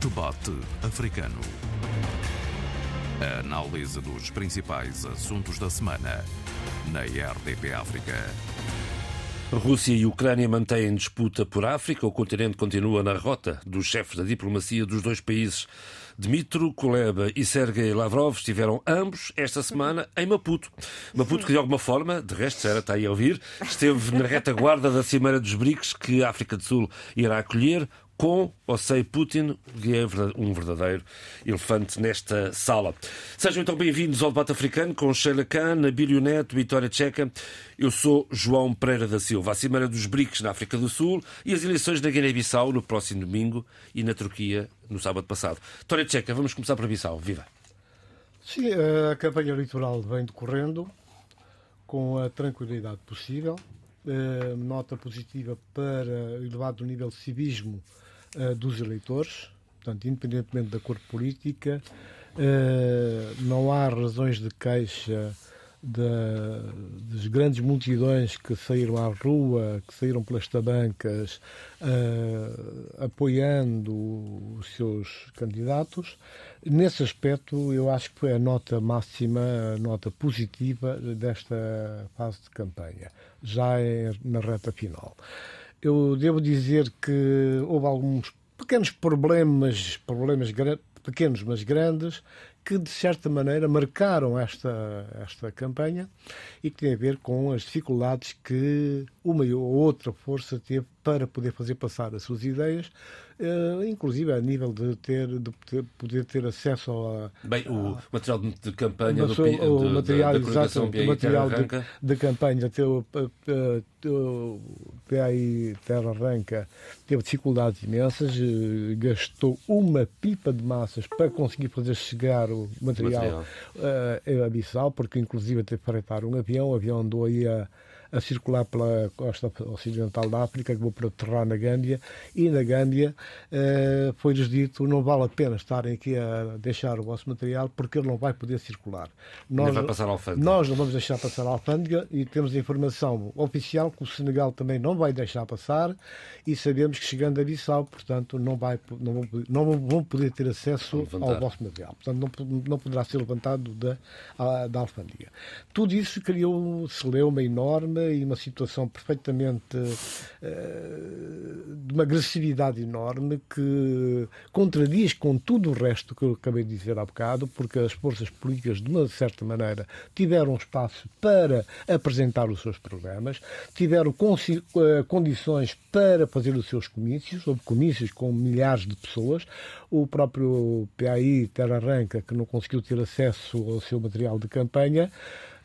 Debate Africano. A análise dos principais assuntos da semana na RDP África. Rússia e Ucrânia mantêm disputa por África. O continente continua na rota dos chefes da diplomacia dos dois países. Dmitro Kuleba e Sergei Lavrov estiveram ambos esta semana em Maputo. Maputo que de alguma forma, de resto, Sara está aí a ouvir, esteve na retaguarda da Cimeira dos BRICS que a África do Sul irá acolher com ou sem Putin, que é um verdadeiro elefante nesta sala. Sejam então bem-vindos ao debate africano com Sheila Khan, Nabílio Neto, Vitória Tcheca. Eu sou João Pereira da Silva. A Cimeira dos BRICS na África do Sul e as eleições na Guiné-Bissau no próximo domingo e na Turquia no sábado passado. Vitória Tcheca, vamos começar por Bissau. Viva! Sim, a campanha eleitoral vem decorrendo com a tranquilidade possível. Eh, nota positiva para elevado nível de civismo uh, dos eleitores, portanto, independentemente da cor política, uh, não há razões de queixa da, das grandes multidões que saíram à rua, que saíram pelas tabancas, uh, apoiando os seus candidatos. Nesse aspecto, eu acho que foi a nota máxima, a nota positiva desta fase de campanha, já é na reta final. Eu devo dizer que houve alguns pequenos problemas, problemas pequenos mas grandes, que de certa maneira marcaram esta, esta campanha e que tem a ver com as dificuldades que uma ou outra força teve para poder fazer passar as suas ideias, uh, inclusive a nível de ter de poder ter acesso a bem o a, material de campanha do, o, o material da, da exato, o material de, de, campanha até o, o PAI Terra Arranca teve dificuldades imensas, uh, gastou uma pipa de massas para conseguir fazer chegar o material, material. Uh, a Bissau, porque inclusive para freitar um avião, o avião andou aí a a circular pela costa ocidental da África, que vou para aterrar na Gâmbia, e na Gâmbia uh, foi-lhes dito não vale a pena estarem aqui a deixar o vosso material porque ele não vai poder circular. Nós, vai passar a alfândega. Nós não vamos deixar passar a alfândega e temos informação oficial que o Senegal também não vai deixar passar e sabemos que chegando a Bissau, portanto, não, vai, não, vão, não vão poder ter acesso ao vosso material. Portanto, não, não poderá ser levantado da, da alfândega. Tudo isso criou um celeuma enorme e uma situação perfeitamente uh, de uma agressividade enorme que contradiz com tudo o resto que eu acabei de dizer há bocado, porque as forças políticas, de uma certa maneira, tiveram espaço para apresentar os seus programas, tiveram uh, condições para fazer os seus comícios, houve comícios com milhares de pessoas, o próprio PAI Terra Arranca, que não conseguiu ter acesso ao seu material de campanha,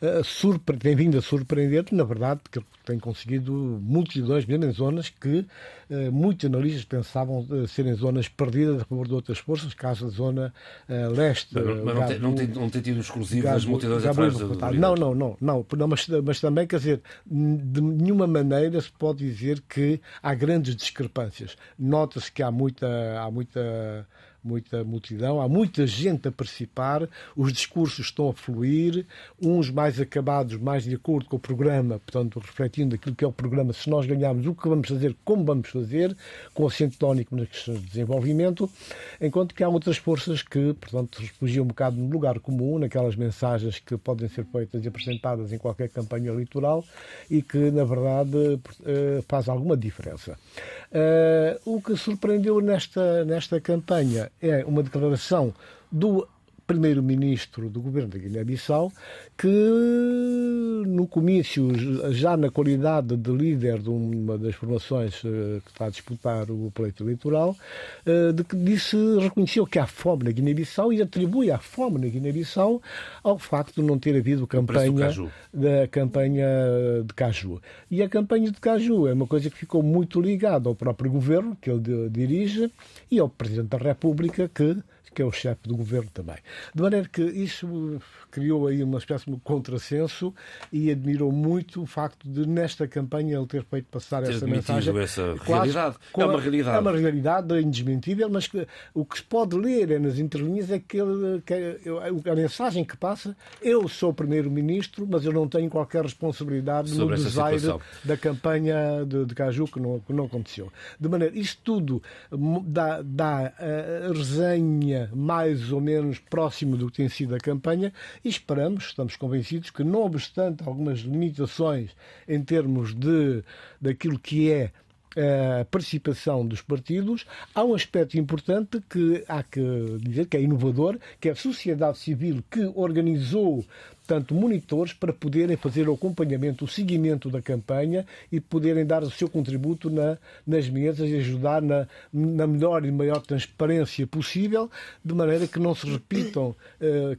uh, tem vindo a surpreender, na verdade, porque tem conseguido multidões, mesmo em zonas que uh, muitos analistas pensavam uh, serem zonas perdidas a favor de outras forças, caso a zona leste. Mas, mas não, tem, não, tem, não tem tido exclusivo multidões atrás do, do Não, não, não, não, não mas, mas também, quer dizer, de nenhuma maneira se pode dizer que há grandes discrepâncias. Nota-se que há muita, há muita muita multidão, há muita gente a participar, os discursos estão a fluir, uns mais acabados, mais de acordo com o programa, portanto, refletindo aquilo que é o programa, se nós ganharmos, o que vamos fazer, como vamos fazer, com acento tónico nas questões de desenvolvimento, enquanto que há outras forças que, portanto, refugiam um bocado no lugar comum, naquelas mensagens que podem ser feitas e apresentadas em qualquer campanha eleitoral e que, na verdade, eh, faz alguma diferença. Uh, o que surpreendeu nesta, nesta campanha é uma declaração do primeiro-ministro do governo da Guiné-Bissau, que no comício, já na qualidade de líder de uma das formações eh, que está a disputar o pleito eleitoral, eh, disse, reconheceu que há fome na Guiné-Bissau e atribui a fome na Guiné-Bissau ao facto de não ter havido campanha da campanha de Caju. E a campanha de Caju é uma coisa que ficou muito ligada ao próprio governo que ele dirige e ao Presidente da República que que é o chefe do governo também. De maneira que isso criou aí uma espécie de contrassenso e admirou muito o facto de, nesta campanha, ele ter feito passar ter essa mensagem. essa realidade. É uma realidade. É uma realidade indesmentível, mas que, o que se pode ler é nas entrelinhas é que, ele, que a mensagem que passa: eu sou primeiro-ministro, mas eu não tenho qualquer responsabilidade Sobre no desaire da campanha de, de Caju que não, que não aconteceu. De maneira, isto tudo dá, dá a resenha mais ou menos próximo do que tem sido a campanha e esperamos, estamos convencidos que, não obstante algumas limitações em termos de daquilo que é a participação dos partidos, há um aspecto importante que há que dizer que é inovador, que é a sociedade civil que organizou portanto, monitores para poderem fazer o acompanhamento, o seguimento da campanha e poderem dar o seu contributo na, nas mesas e ajudar na, na melhor e maior transparência possível, de maneira que não se repitam uh,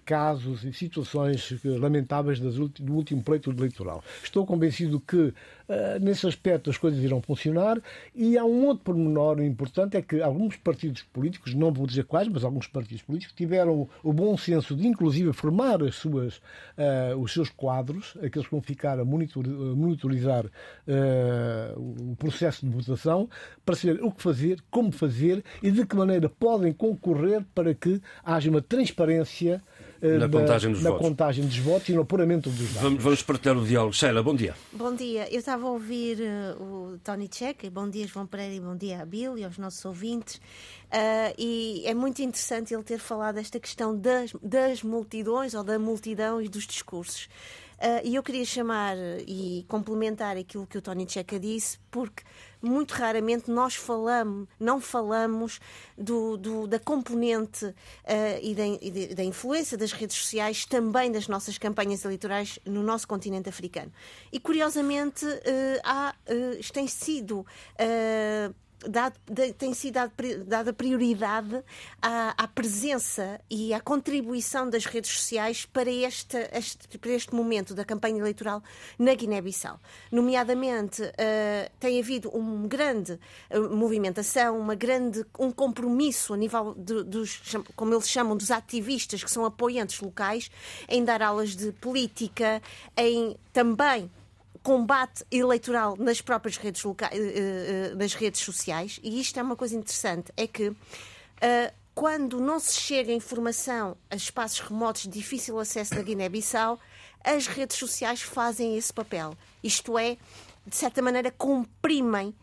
casos e situações lamentáveis das, do último pleito eleitoral. Estou convencido que Uh, nesse aspecto as coisas irão funcionar e há um outro pormenor importante é que alguns partidos políticos, não vou dizer quais, mas alguns partidos políticos tiveram o bom senso de inclusive formar as suas uh, os seus quadros, aqueles que vão ficar a monitorizar uh, o processo de votação, para saber o que fazer, como fazer e de que maneira podem concorrer para que haja uma transparência uh, na, da, contagem, dos na votos. contagem dos votos e no apuramento dos dados. Vamos, vamos partilhar o diálogo. Sheila, bom dia. Bom dia. Eu estava a ouvir o Tony Checa, bom dia João Pereira e bom dia a Bill e aos nossos ouvintes. Uh, e é muito interessante ele ter falado esta questão das, das multidões ou da multidão e dos discursos. Uh, e eu queria chamar e complementar aquilo que o Tony Checa disse, porque muito raramente nós falamos, não falamos do, do da componente uh, e, da, e, da, influência das redes sociais também das nossas campanhas eleitorais no nosso continente africano. E curiosamente uh, há, uh, tem sido dado, tem sido dada prioridade à, à, presença e à contribuição das redes sociais para este, este, para este momento da campanha eleitoral na Guiné-Bissau. Nomeadamente, uh, tem havido uma grande uh, movimentação, uma grande, um compromisso a nível de, dos, como eles chamam, dos ativistas que são apoiantes locais, em dar aulas de política, em também combate eleitoral nas próprias redes, loca... Eh, eh, nas redes sociais, e isto é uma coisa interessante, é que uh, quando não se chega informação a espaços remotos de difícil acesso da Guiné-Bissau, as redes sociais fazem esse papel. Isto é, de certa maneira, comprimem uh,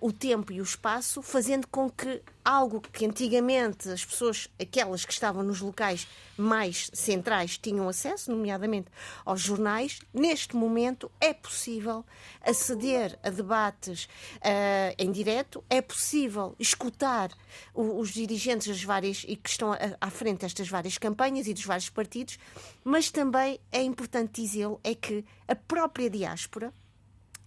o tempo e o espaço, fazendo com que algo que antigamente as pessoas, aquelas que estavam nos locais mais centrais, tinham acesso, nomeadamente aos jornais, neste momento é possível aceder a debates uh, em direto, é possível escutar o, os dirigentes das várias e que estão à frente destas várias campanhas e dos vários partidos, mas também é importante dizê-lo é que a própria diáspora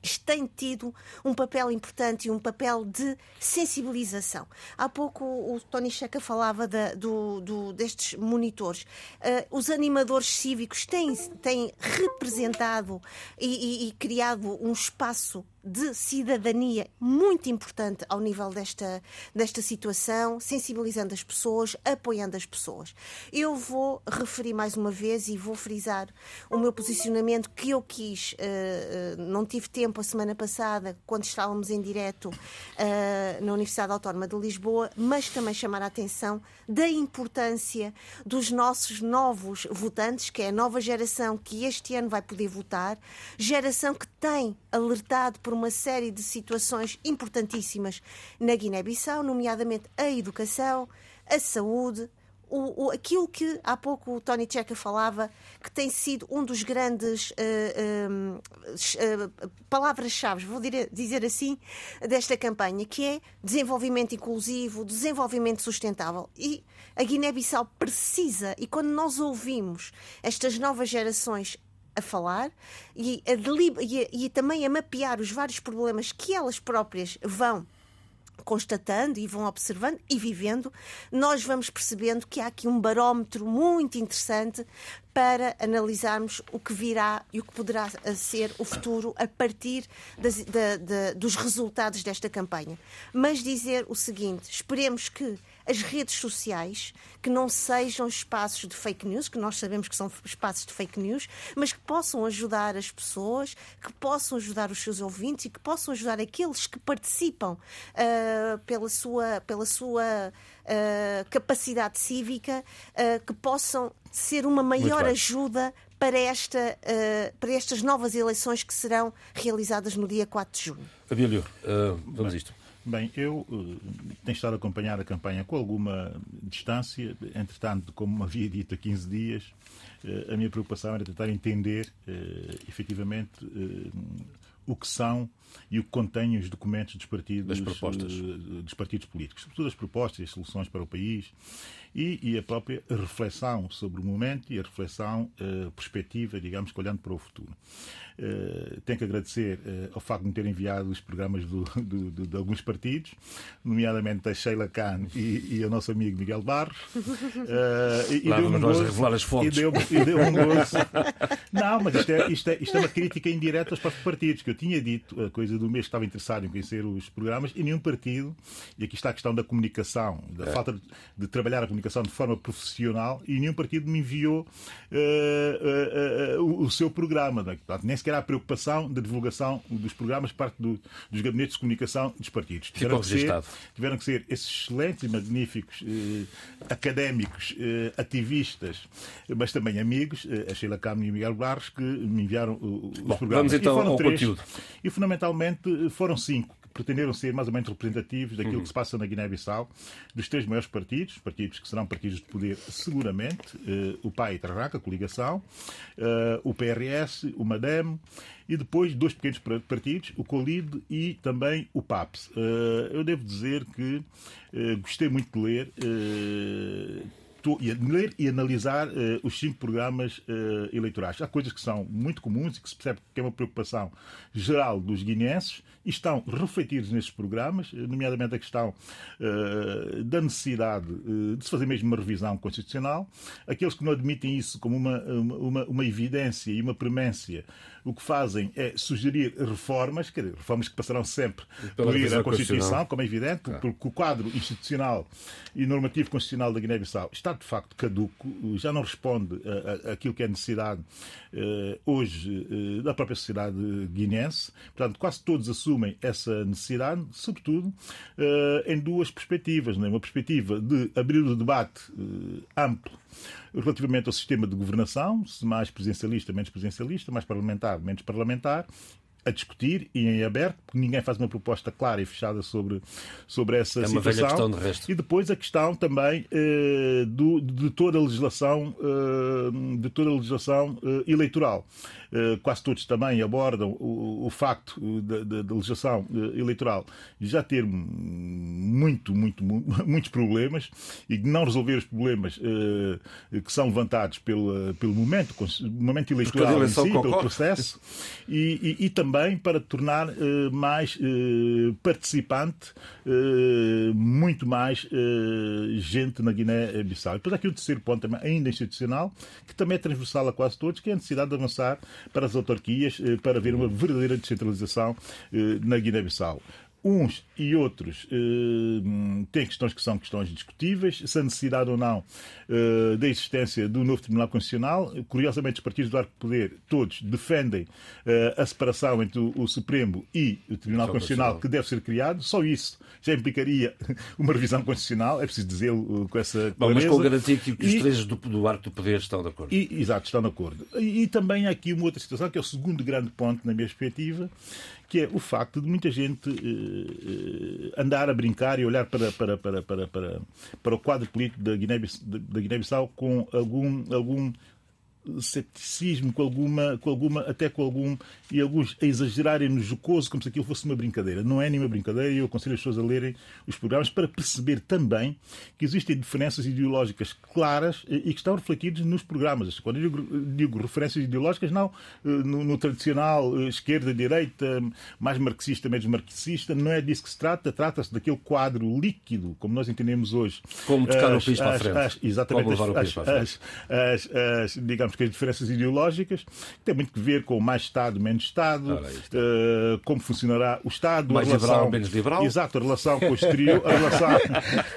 tem tido um papel importante e um papel de sensibilização. Há pouco o Tony Checa falava da, do, do, destes monitores. Uh, os animadores cívicos têm, têm representado e, e, e criado um espaço de cidadania muito importante ao nível desta, desta situação, sensibilizando as pessoas, apoiando as pessoas. Eu vou referir mais uma vez e vou frisar o meu posicionamento que eu quis, uh, não tive tempo a semana passada, quando estávamos em direto uh, na Universidade Autónoma de Lisboa, mas também chamar a atenção da importância dos nossos novos votantes, que é a nova geração que este ano vai poder votar, geração que tem alertado por uma série de situações importantíssimas na Guiné-Bissau, nomeadamente a educação, a saúde, o, o, aquilo que há pouco o Tony Checa falava, que tem sido um dos grandes uh, uh, uh, palavras-chave, vou dizer assim, desta campanha, que é desenvolvimento inclusivo, desenvolvimento sustentável. E a Guiné-Bissau precisa, e quando nós ouvimos estas novas gerações a falar e, a e, e também a mapear os vários problemas que elas próprias vão constatando e vão observando e vivendo, nós vamos percebendo que há aqui um barómetro muito interessante para analisarmos o que virá e o que poderá ser o futuro a partir das, dos resultados desta campanha. Mas dizer o seguinte: esperemos que as redes sociais, que não sejam espaços de fake news, que nós sabemos que são espaços de fake news, mas que possam ajudar as pessoas, que possam ajudar os seus ouvintes e que possam ajudar aqueles que participam uh, pela sua, pela sua uh, capacidade cívica, uh, que possam ser uma maior ajuda para, esta, para estas novas eleições que serão realizadas no dia 4 de junho. Abílio, vamos a isto. Bem, eu uh, tenho estado a acompanhar a campanha com alguma distância. Entretanto, como havia dito há 15 dias, uh, a minha preocupação era tentar entender uh, efetivamente o que são e o que contém os documentos dos partidos, propostas. dos partidos políticos, sobretudo as propostas e as soluções para o país e, e, a própria reflexão sobre o momento e a reflexão perspectiva, digamos, olhando para o futuro. Uh, tenho que agradecer uh, ao facto de me ter enviado os programas do, do, do, de alguns partidos, nomeadamente a Sheila Khan e, e ao nosso amigo Miguel Barros. Uh, e, deu um gozo, revelar as fontes. E deu, e deu um gozo. Não, mas isto é, isto, é, isto é uma crítica indireta aos próprios partidos, que eu tinha dito coisa do mês que estava interessado em conhecer os programas e nenhum partido, e aqui está a questão da comunicação, da é. falta de, de, trabalhar a comunicação de forma profissional, e nenhum partido me enviou o, o, seu programa. Portanto, nem sequer há preocupação da divulgação dos programas parte do, dos gabinetes de comunicação dos partidos. Tiveram que, ser, tiveram que ser esses excelentes e magníficos académicos, ativistas, mas também amigos, a Sheila Câmara e o Miguel Barros, que me enviaram os Bom, programas. Vamos então ao três, conteúdo. E fundamentalmente foram cinco pretenderam ser mais ou menos representativos daquilo uhum. que se passa na Guiné-Bissau, dos três maiores partidos, partidos que serão partidos de poder seguramente, uh, o PAI e Tarraca, a coligação, uh, o PRS, o MADEM, e depois dois pequenos partidos, o COLID e também o PAPS. Eu devo dizer que gostei muito de ler ler e analisar uh, os cinco programas uh, eleitorais. Há coisas que são muito comuns e que se percebe que é uma preocupação geral dos guineenses e estão refletidos nesses programas, nomeadamente a questão uh, da necessidade de se fazer mesmo uma revisão constitucional. Aqueles que não admitem isso como uma, uma, uma evidência e uma premência o que fazem é sugerir reformas, quer dizer, reformas que passarão sempre por ir à Constituição, como é evidente, claro. porque o quadro institucional e normativo constitucional da Guiné-Bissau está de facto caduco, já não responde àquilo que é necessidade uh, hoje uh, da própria sociedade guinense. Portanto, quase todos assumem essa necessidade, sobretudo uh, em duas perspectivas. Né? Uma perspectiva de abrir o debate amplo relativamente ao sistema de governação, se mais presidencialista, menos presidencialista, mais parlamentar, menos parlamentar, a discutir e em aberto, porque ninguém faz uma proposta clara e fechada sobre, sobre essa é uma situação. Velha questão de resto. E depois a questão também uh, do, de toda a legislação, uh, de toda a legislação uh, eleitoral. quase todos também abordam o, o facto da legislação eleitoral já ter muito, muito, muitos problemas e de não resolver os problemas que são levantados pelo, pelo momento, momento eleitoral em si, pelo processo, e, e, e também também para tornar uh, mais uh, participante uh, muito mais gente na Guiné-Bissau. E depois aqui o terceiro ponto também, ainda institucional, que também é transversal a quase todos, que é a necessidade de avançar para as autarquias, para haver uma verdadeira descentralização na Guiné-Bissau. Uns e outros eh, têm questões que são questões discutíveis, se a necessidade ou não eh, da existência do novo Tribunal Constitucional. Curiosamente, os partidos do arco poder, todos, defendem eh, a separação entre o, o, Supremo e o Tribunal Constitucional, que deve ser criado. Só isso já implicaria uma revisão constitucional, é preciso dizê-lo com essa Bom, Mas com garantia que, os três do, do arco do poder estão de acordo. E, exato, estão de acordo. E, e também há aqui uma outra situação, que é o segundo grande ponto na minha perspectiva, que é o facto de muita gente andar a brincar e olhar para, para, para, para, para, para o quadro político da Guiné-Bissau com algum, algum ceticismo, com alguma, com alguma, até com algum, e alguns a exagerarem no jocoso, como se aquilo fosse uma brincadeira. Não é nenhuma brincadeira e eu aconselho as pessoas a lerem os programas para perceber também que existem diferenças ideológicas claras e que estão refletidas nos programas. Quando eu digo, referências ideológicas, não eh, no, no tradicional eh, esquerda-direita, mais marxista, menos marxista, não é disso que se trata, trata-se daquele quadro líquido, como nós entendemos hoje. Como tocar as, o país para a frente. As, exatamente, as, as, as, digamos, digamos que as diferenças ideológicas, tem muito que ver com mais Estado, menos Estado, uh, como funcionará o Estado, mais relação, liberal, menos liberal. Exato, a relação com o exterior, a relação,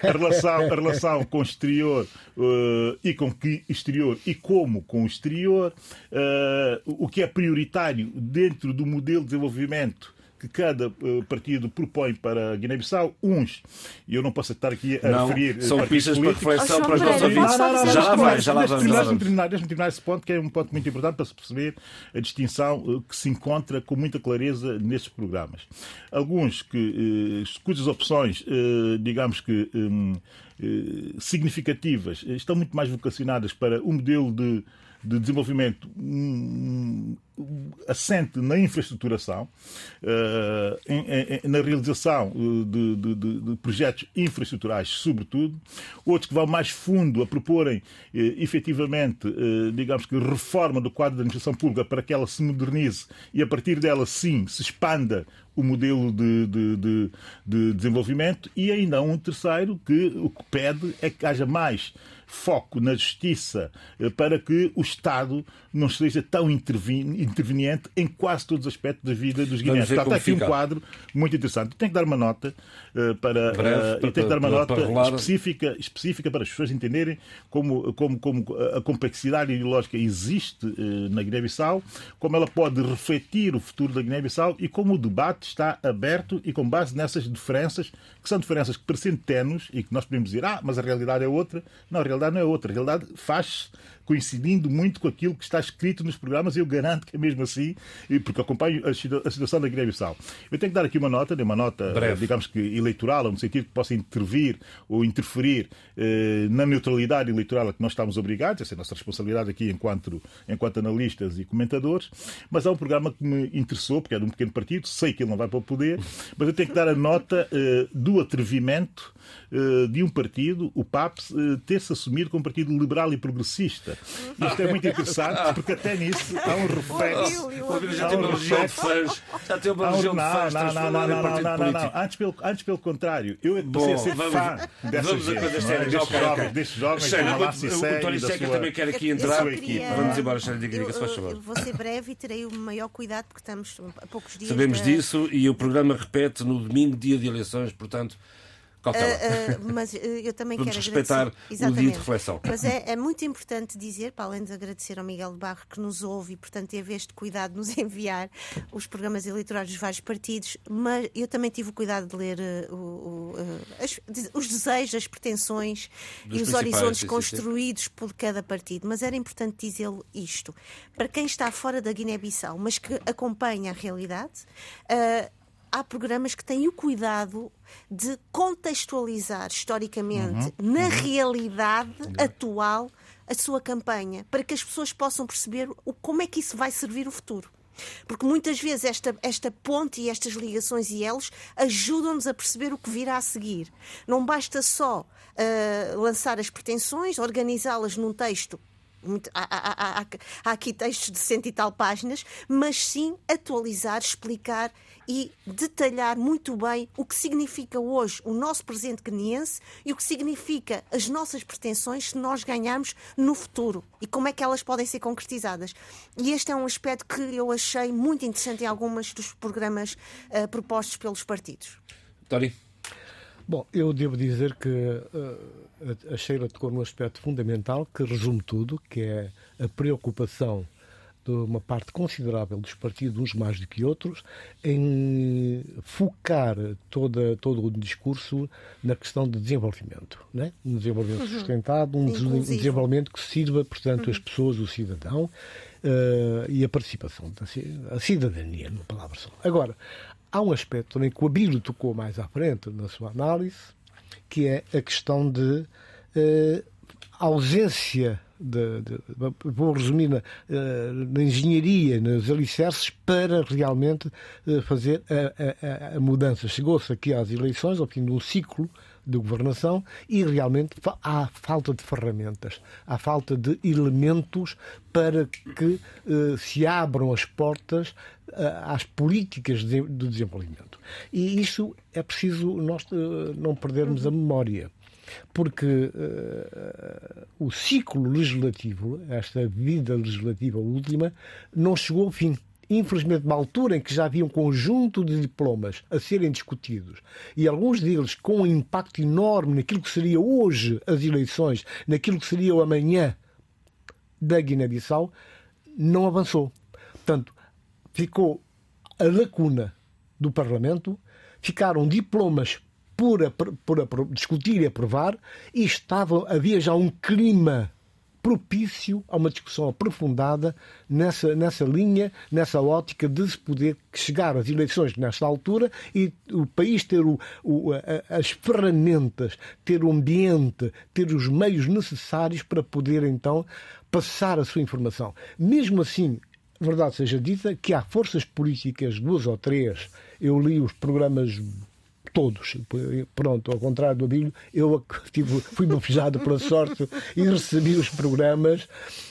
a relação, a relação com o exterior uh, e com que exterior e como com o exterior, uh, o que é prioritário dentro do modelo de desenvolvimento que cada uh, partido propõe para a Guiné-Bissau, uns, e eu não posso estar aqui a não, referir. São pistas para reflexão Oh, para os nossos ouvintes. Já lá vai, já lá vamos. Deixa-me terminar, deixa terminar esse ponto, que é um ponto muito importante para se perceber a distinção uh, que se encontra com muita clareza nestes programas. Alguns que, cujas opções, digamos que um, uh, significativas, estão muito mais vocacionadas para o modelo de de desenvolvimento um, assente na infraestruturação, em, na realização de, de, de, de, projetos infraestruturais, sobretudo, outros que vão mais fundo a proporem uh, efetivamente, digamos que, reforma do quadro da administração pública para que ela se modernize e a partir dela, sim, se expanda o modelo de, de, de, de, desenvolvimento. E ainda um terceiro que o que pede é que haja mais foco na justiça para que o Estado não seja tão interveniente em quase todos os aspectos da vida dos guineenses. Portanto, aqui fica. um quadro muito interessante. Tem que dar uma nota uh, para, Breve, uh, para, que dar uma nota específica, específica para as pessoas entenderem como, como, como a complexidade ideológica existe na Guiné-Bissau, como ela pode refletir o futuro da Guiné-Bissau e como o debate está aberto e com base nessas diferenças, que são diferenças que parecem tenues e que nós podemos dizer, ah, mas a realidade é outra. Não, a realidade não é outra. A realidade faz coincidindo muito com aquilo que está escrito nos programas, eu garanto que é mesmo assim, porque acompanho a situação da Guiné-Bissau. Eu tenho que dar aqui uma nota, uma nota, Breve. digamos que eleitoral, no sentido que possa intervir ou interferir eh, na neutralidade eleitoral a que nós estamos obrigados, essa é a nossa responsabilidade aqui enquanto, enquanto analistas e comentadores, mas há um programa que me interessou, porque é de um pequeno partido, sei que ele não vai para o poder, mas eu tenho que dar a nota eh, do atrevimento eh, de um partido, o PAPS, eh, ter-se assumido como um partido liberal e progressista. Isto é muito interessante, porque até nisso há um reflexo. Já tem uma legião de fãs. Já tem uma legião de fãs. Não, não, não, não, não, não, não. Antes pelo, antes pelo contrário. Eu passei a ser vamos, fã dessa vamos gente, a coisas é? sérias. destes jovens, o- Tony Seca também quer aqui entrar. Vamos embora, diga, Eu- se faz favor. Vou ser breve e terei o maior cuidado porque estamos a poucos dias. Sabemos disso e o programa repete no domingo, dia de eleições, portanto, cautela. Ah, ah, mas ah, eu também Vamos quero respeitar agradecer. o dia de reflexão. Mas é, é muito importante dizer, para além de agradecer ao Miguel de Barro que nos ouve e, portanto, teve este cuidado de nos enviar os programas eleitorais dos vários partidos, mas eu também tive o cuidado de ler o- o, as- os desejos, as pretensões Dos e os horizontes sim, sim, sim. construídos por cada partido. Mas era importante dizê-lo isto. Para quem está fora da Guiné-Bissau, mas que acompanha a realidade, há programas que têm o cuidado de contextualizar historicamente na realidade atual a sua campanha, para que as pessoas possam perceber o, como é que isso vai servir o futuro. Porque muitas vezes esta, esta ponte e estas ligações e elos ajudam-nos a perceber o que virá a seguir. Não basta só ah, lançar as pretensões, organizá-las num texto muito- há- há- há- há aqui textos de cento e tal páginas, mas sim atualizar, explicar e detalhar muito bem o que significa hoje o nosso presente guineense e o que significa as nossas pretensões se nós ganharmos no futuro e como é que elas podem ser concretizadas. E este é um aspecto que eu achei muito interessante em algumas dos programas ah, propostos pelos partidos. Tony, Bom, eu devo dizer que a- a Sheila tocou num aspecto fundamental que resume tudo, que é a preocupação de uma parte considerável dos partidos, uns mais do que outros, em focar toda, todo o discurso na questão de desenvolvimento. Né? Um desenvolvimento sustentado, um desenvolvimento que sirva, portanto, as pessoas, o cidadão eh, e a participação, da a cidadania, numa palavra só. Agora, há um aspecto também que o Abílio tocou mais à frente na sua análise, que é a questão de eh, ausência de, de- vou resumir na, eh, na engenharia, nos alicerces, para realmente eh, fazer a, a- a mudança. Chegou-se aqui às eleições, ao fim de um ciclo de governação, e realmente há falta de ferramentas, há falta de elementos para que eh, se abram as portas eh, às políticas de, de desenvolvimento. E isso é preciso nós eh, não perdermos a memória. Porque uh, o ciclo legislativo, esta vida legislativa última, não chegou ao fim infelizmente, uma altura em que já havia um conjunto de diplomas a serem discutidos e alguns deles com um impacto enorme naquilo que seria hoje as eleições, naquilo que seria o amanhã da Guiné-Bissau, não avançou. Portanto, ficou a lacuna do Parlamento, ficaram diplomas por, por, por discutir e aprovar e estava, havia já um clima propício a uma discussão aprofundada nessa, nessa linha, nessa ótica de se poder chegar às eleições nesta altura e o país ter o, o, as ferramentas, ter o ambiente, ter os meios necessários para poder então passar a sua informação. Mesmo assim, verdade seja dita, que há forças políticas, duas ou três, eu li os programas todos. Pronto, ao contrário do Abílio, eu tive, fui bafejado pela sorte e recebi os programas.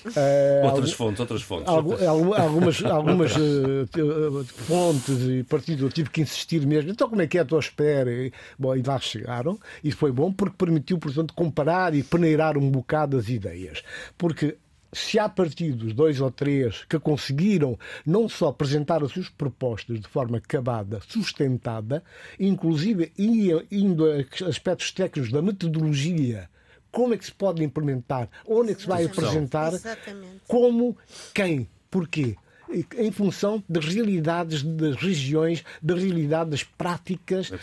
Uh, outras fontes, outras fontes. algumas algumas uh, fontes e partidos eu tive que insistir mesmo. Então, como é que é? Estou à espera. E, bom, e lá chegaram. E foi bom porque permitiu, portanto, comparar e peneirar um bocado as ideias. Porque se há partidos, dois ou três, que conseguiram não só apresentar as suas propostas de forma acabada, sustentada, inclusive indo a aspectos técnicos da metodologia, como é que se pode implementar, onde é que se vai apresentar, Exatamente. como, quem, porquê em função das realidades das regiões, da realidade das práticas, é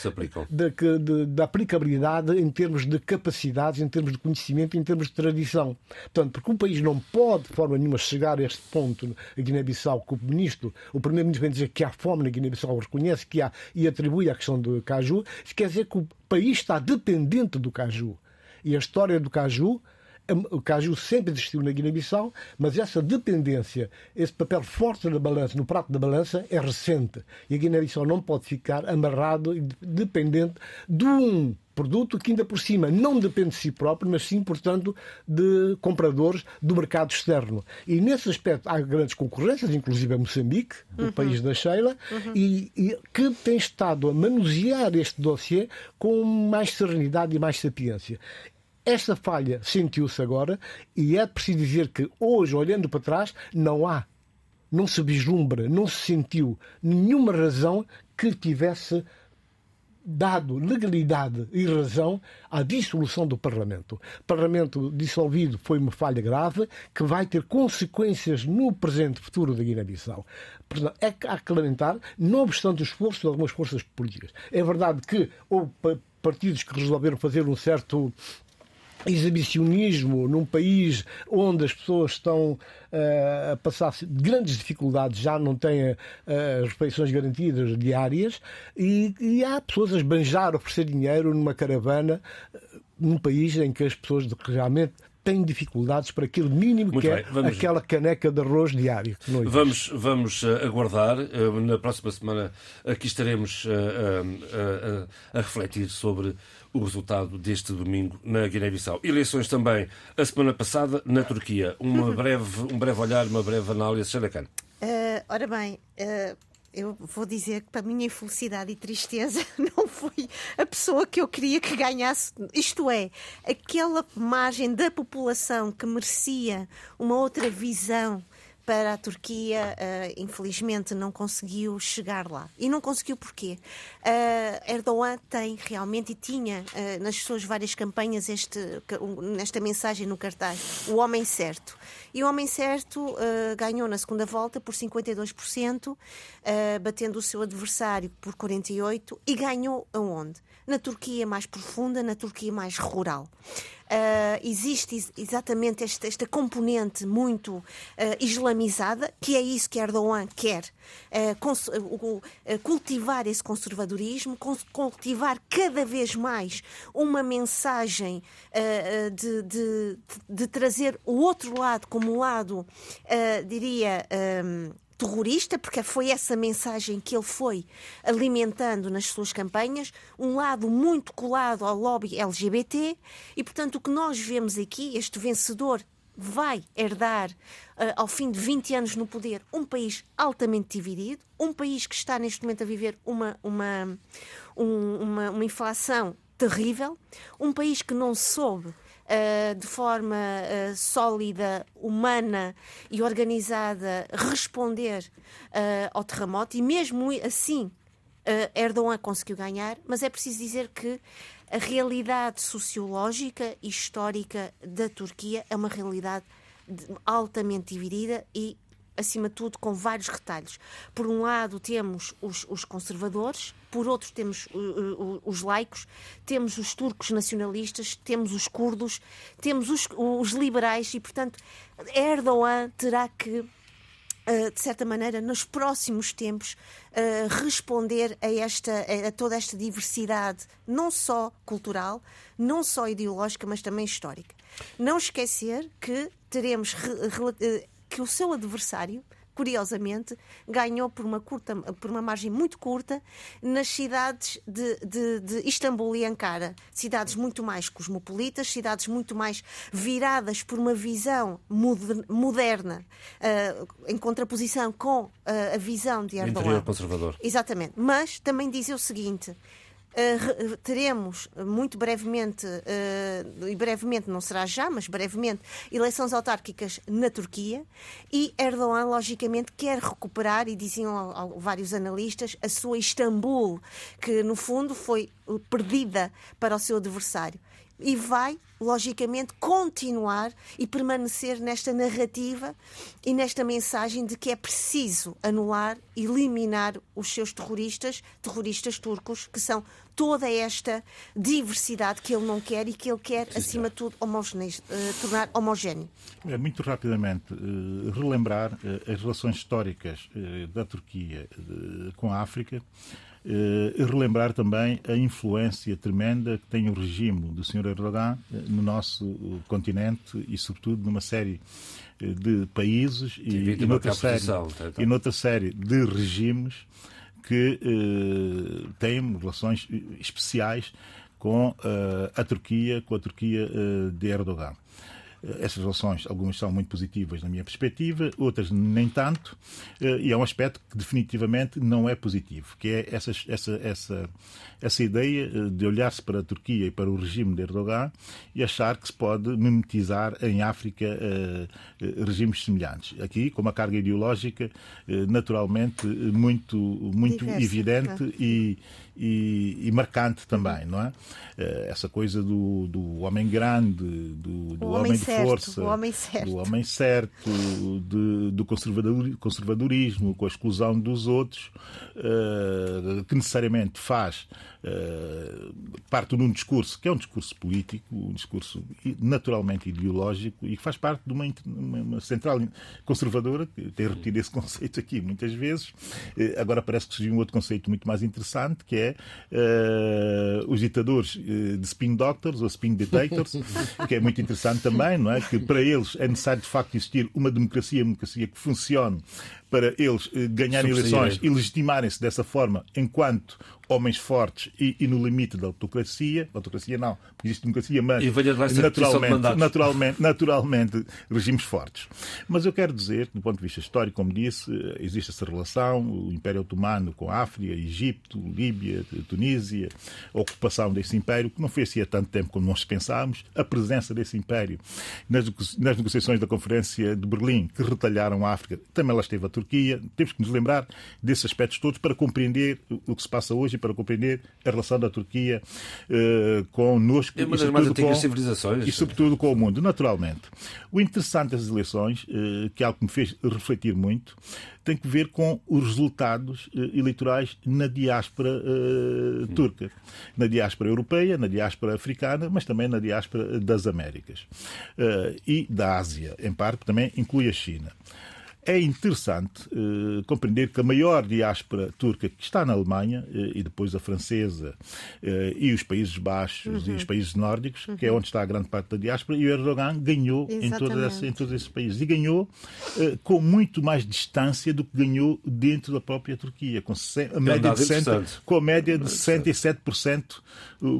da aplicabilidade em termos de capacidades, em termos de conhecimento, em termos de tradição. Portanto, porque um país não pode, de forma nenhuma, chegar a este ponto, a Guiné-Bissau, que o ministro, o primeiro-ministro vem dizer que há fome na Guiné-Bissau, reconhece que há e atribui à questão do caju, isso quer dizer que o país está dependente do caju. E a história do caju o caju sempre existiu na Guiné-Bissau, mas essa dependência, esse papel forte na balança, no prato da balança, é recente. E a Guiné-Bissau não pode ficar amarrado e dependente de um produto que ainda por cima não depende de si próprio, mas sim, portanto, de compradores do mercado externo. E nesse aspecto há grandes concorrências, inclusive a Moçambique, o uhum. país da Sheila, uhum. e, e, que tem estado a manusear este dossiê com mais serenidade e mais sapiência. Esta falha sentiu-se agora e é preciso dizer que hoje, olhando para trás, não há, não se vislumbra, não se sentiu nenhuma razão que tivesse dado legalidade e razão à dissolução do Parlamento. O Parlamento dissolvido foi uma falha grave que vai ter consequências no presente futuro da Guiné-Bissau. É que há que lamentar, não obstante o esforço de algumas forças políticas. É verdade que houve partidos que resolveram fazer um certo exibicionismo num país onde as pessoas estão uh, a passar grandes dificuldades, já não têm uh, as refeições garantidas diárias, e, e, há pessoas a esbanjar, oferecer dinheiro numa caravana uh, num país em que as pessoas realmente têm dificuldades para aquele mínimo Muito que é bem, é vamos... aquela caneca de arroz diário. Vamos, vamos aguardar. Na próxima semana aqui estaremos a, a, a refletir sobre o resultado deste domingo na Guiné-Bissau. Eleições também a semana passada na Turquia. Uma breve, um breve olhar, uma breve análise. Xanacan. Uh, ora bem, uh, eu vou dizer que para a minha infelicidade e tristeza não foi a pessoa que eu queria que ganhasse. Isto é, aquela margem da população que merecia uma outra visão para a Turquia, uh, infelizmente, não conseguiu chegar lá. E não conseguiu porquê? Uh, Erdogan tem realmente e tinha uh, nas suas várias campanhas este, nesta mensagem no cartaz: o homem certo. E o homem certo ganhou na segunda volta por 52%, batendo o seu adversário por 48%, e ganhou aonde? Na Turquia mais profunda, na Turquia mais rural uh, existe exatamente esta, esta componente muito uh, islamizada, que é isso que Erdogan quer, uh, cultivar esse conservadorismo, cultivar cada vez mais uma mensagem de, de, de, trazer o outro lado como lado, diria. Um, terrorista, porque foi essa mensagem que ele foi alimentando nas suas campanhas, um lado muito colado ao lobby LGBT, e portanto o que nós vemos aqui, este vencedor vai herdar, uh, ao fim de 20 anos no poder, um país altamente dividido, um país que está neste momento a viver uma, uma, um, uma, uma inflação terrível, um país que não soube uh, de forma uh, sólida, humana e organizada responder uh, ao terremoto. E mesmo assim Erdogan conseguiu ganhar, mas é preciso dizer que a realidade sociológica e histórica da Turquia é uma realidade altamente dividida e acima de tudo, com vários retalhos. Por um lado, temos os, os conservadores, por outro, temos uh, uh, os laicos, temos os turcos nacionalistas, temos os curdos, temos os, os liberais e, portanto, Erdogan terá que Uh, de certa maneira, nos próximos tempos, uh, responder a, esta, a toda esta diversidade, não só cultural, não só ideológica, mas também histórica. Não esquecer que teremos que o seu adversário, curiosamente, ganhou por uma, curta, por uma margem muito curta nas cidades de, de, de, Istambul e Ankara. Cidades muito mais cosmopolitas, cidades muito mais viradas por uma visão moderna, uh, em contraposição com uh, a visão de Erdogan. Interior conservador. Exatamente. Mas também dizer o seguinte. Uh, teremos muito brevemente, uh, e brevemente não será já, mas brevemente, eleições autárquicas na Turquia e Erdogan, logicamente, quer recuperar, e diziam vários analistas, a sua Istambul, que no fundo foi perdida para o seu adversário e vai, logicamente, continuar e permanecer nesta narrativa e nesta mensagem de que é preciso anular, eliminar os seus terroristas, terroristas turcos, que são toda esta diversidade que ele não quer e que ele quer, Sim, acima de tudo, uh, tornar homogéneo. É, muito rapidamente, uh, relembrar uh, as relações históricas da Turquia com a África e relembrar também a influência tremenda que tem o regime do Sr. Erdogan no nosso continente e, sobretudo, numa série de países e, e, noutra série, tá, tá. e noutra série de regimes que eh, têm relações especiais com eh, a Turquia, com a Turquia eh, de Erdogan. Essas relações, algumas são muito positivas na minha perspectiva, outras nem tanto, e é um aspecto que definitivamente não é positivo, que é essa, essa, essa, essa ideia de olhar-se para a Turquia e para o regime de Erdogan e achar que se pode mimetizar em África uh, regimes semelhantes. Aqui, com uma carga ideológica naturalmente muito, muito Diversa, evidente e, e, e, marcante também, não é? Essa coisa do, do homem grande, do, do homem, homem, de certo, força, homem do homem certo, de, do conservadorismo, com a exclusão dos outros, que necessariamente faz uh, parte de um discurso que é um discurso político, um discurso naturalmente ideológico e que faz parte de uma, uma central conservadora, que tem repetido esse conceito aqui muitas vezes. Uh, agora parece que surgiu um outro conceito muito mais interessante, que é uh, os ditadores de spin doctors ou spin dictators, que é muito interessante também, não é? Que para eles é necessário de facto existir uma democracia, uma democracia que funcione para eles ganharem eleições e legitimarem-se dessa forma enquanto homens fortes e, e, no limite da autocracia, autocracia não, porque existe democracia, mas naturalmente, naturalmente, naturalmente regimes fortes. Mas eu quero dizer, do ponto de vista histórico, como disse, existe essa relação, o Império Otomano com a África, Egito, Líbia, Tunísia, a ocupação desse império, que não foi assim há tanto tempo como nós pensámos, a presença desse império nas, nas negociações da Conferência de Berlim, que retalharam a África, também lá esteve a Turquia, temos que nos lembrar desses aspectos todos para compreender o que se passa hoje para compreender a relação da Turquia uh, connosco é uma das mais antigas com, civilizações. E sobretudo com o mundo, naturalmente. O interessante das eleições, uh, que é algo que me fez refletir muito, tem que ver com os resultados uh, eleitorais na diáspora uh, turca, na diáspora europeia, na diáspora africana, mas também na diáspora das Américas e da Ásia, em parte também inclui a China. É interessante uh, compreender que a maior diáspora turca que está na Alemanha, uh, e depois a francesa, uh, e os Países Baixos uhum. e os países nórdicos, uhum. que é onde está a grande parte da diáspora, e o Erdogan ganhou em, todas em, todos esses países. E ganhou com muito mais distância do que ganhou dentro da própria Turquia, com a média, de, cento, com a média de 67%,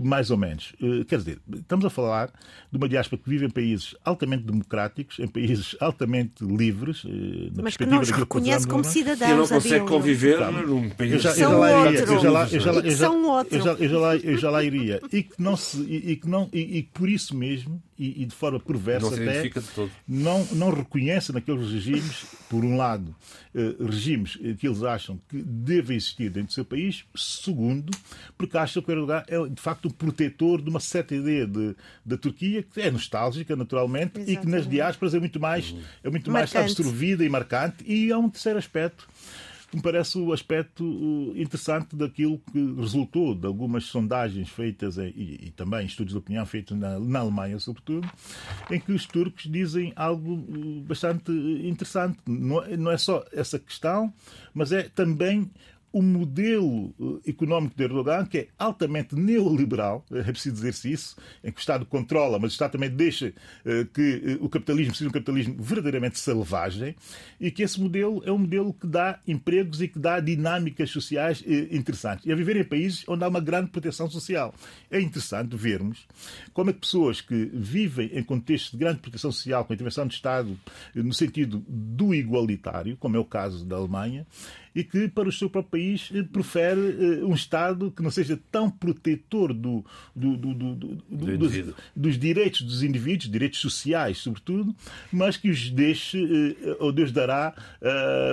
mais ou menos. Quer dizer, estamos a falar de uma diáspora que vive em países altamente democráticos, em países altamente livres, na Mas que perspectiva não que reconhece como podemos- E não cidadãos, consegue conviver Tá. num Eu país. já, eu São já lá iria, outro. eu já lá, iria. E que não se, e, e que não, e, e que por isso mesmo, e, e de forma perversa Não até, não, não reconhece naqueles regimes, por um lado, eh, regimes eh, que eles acham que devem existir dentro do seu país, segundo, porque acham que o Erdogan é de facto um protetor de uma certa ideia de, da Turquia que é nostálgica, naturalmente, e que nas Exatamente. diásporas é muito mais, é muito mais absorvida e marcante. E há um terceiro aspecto que me parece o aspecto interessante daquilo que resultou de algumas sondagens feitas em- e, e também estudos de opinião feitos na, na Alemanha, sobretudo, em que os turcos dizem algo uh, bastante uh, interessante. Não, é- não é só essa questão, mas é também o modelo uh, económico de Erdogan, que é altamente neoliberal, é preciso dizer-se isso, em que o Estado controla, mas o Estado também deixa uh, que uh, o capitalismo seja um capitalismo verdadeiramente selvagem, e que esse modelo é um modelo que dá empregos e que dá dinâmicas sociais interessantes. E a viver em países onde há uma grande proteção social. É interessante vermos como é que pessoas que vivem em contextos de grande proteção social, com intervenção do Estado no sentido do igualitário, como é o caso da Alemanha, e que para o seu próprio país eh, prefere eh, um Estado que não seja tão protetor do, do- do- do- do- do- dos, dos direitos dos indivíduos, direitos sociais, sobretudo, mas que os deixe, eh, ou Deus dará,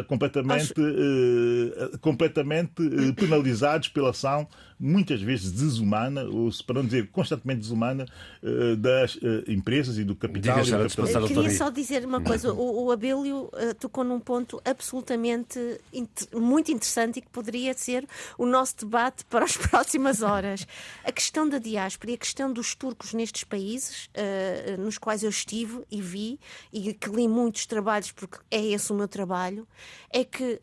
completamente, eh, completamente penalizados pela ação, muitas vezes desumana, ou se- para não dizer constantemente desumana, eh, das eh, empresas e do capital. Diga, e do. Passar Eu queria só dizer uma coisa. O, o Abílio eh, tocou num ponto absolutamente muito interessante e que poderia ser o nosso debate para as próximas horas. A questão da diáspora e a questão dos turcos nestes países nos quais eu estive e vi e que li muitos trabalhos, porque é esse o meu trabalho, é que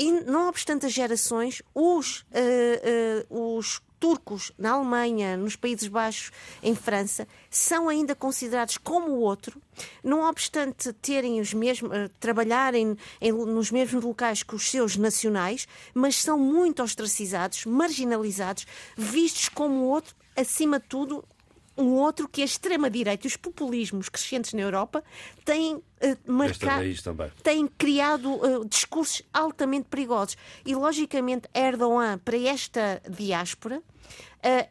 e não obstante as gerações, os, eh, eh, os turcos na Alemanha, nos Países Baixos, em França, são ainda considerados como o outro, não obstante terem os mesmos, eh, trabalharem em- nos mesmos locais que os seus nacionais, mas são muito ostracizados, marginalizados, vistos como o outro, acima de tudo, um outro que a extrema-direita e os populismos crescentes na Europa têm eh, Esta marcado têm criado uh, discursos altamente perigosos. E, logicamente, Erdogan, para esta diáspora, uh,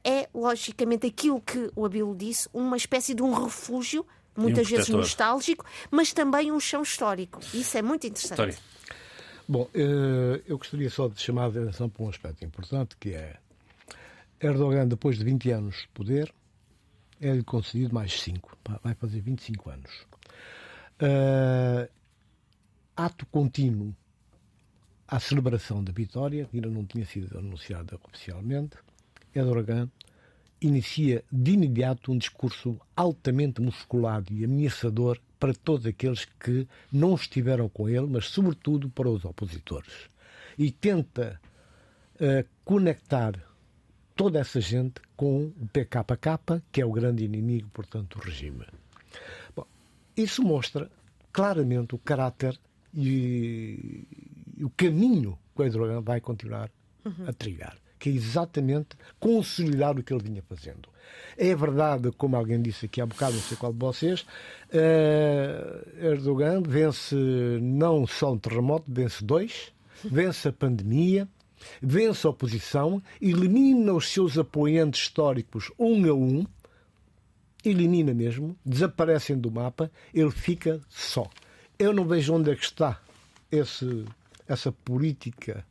é, logicamente, aquilo que o Abilo disse, uma espécie de um refúgio, muitas vezes protetor. nostálgico, mas também um chão histórico. Isso é muito interessante. Tony. Bom, eh, eu gostaria só de chamar a atenção para um aspecto importante que é Erdogan, depois de 20 anos de poder, é-lhe concedido mais 5. Vai fazer 25 anos. Eh, ato contínuo à celebração da vitória, que ainda não tinha sido anunciada oficialmente, Erdogan inicia de imediato um discurso altamente musculado e ameaçador para todos aqueles que não estiveram com ele, mas sobretudo para os opositores. E tenta eh, conectar toda essa gente com o PKK, que é o grande inimigo, portanto, do regime. Bom, isso mostra claramente o caráter e, e o caminho que o Erdogan vai continuar a trilhar, que é exatamente consolidar o que ele vinha fazendo. É verdade, como alguém disse aqui há bocado, não sei qual de vocês, eh, Erdogan vence não só um terremoto, vence dois, vence a pandemia, vence a oposição, elimina os seus apoiantes históricos um a um, elimina mesmo, desaparecem do mapa, ele fica só. Eu não vejo onde é que está esse, essa política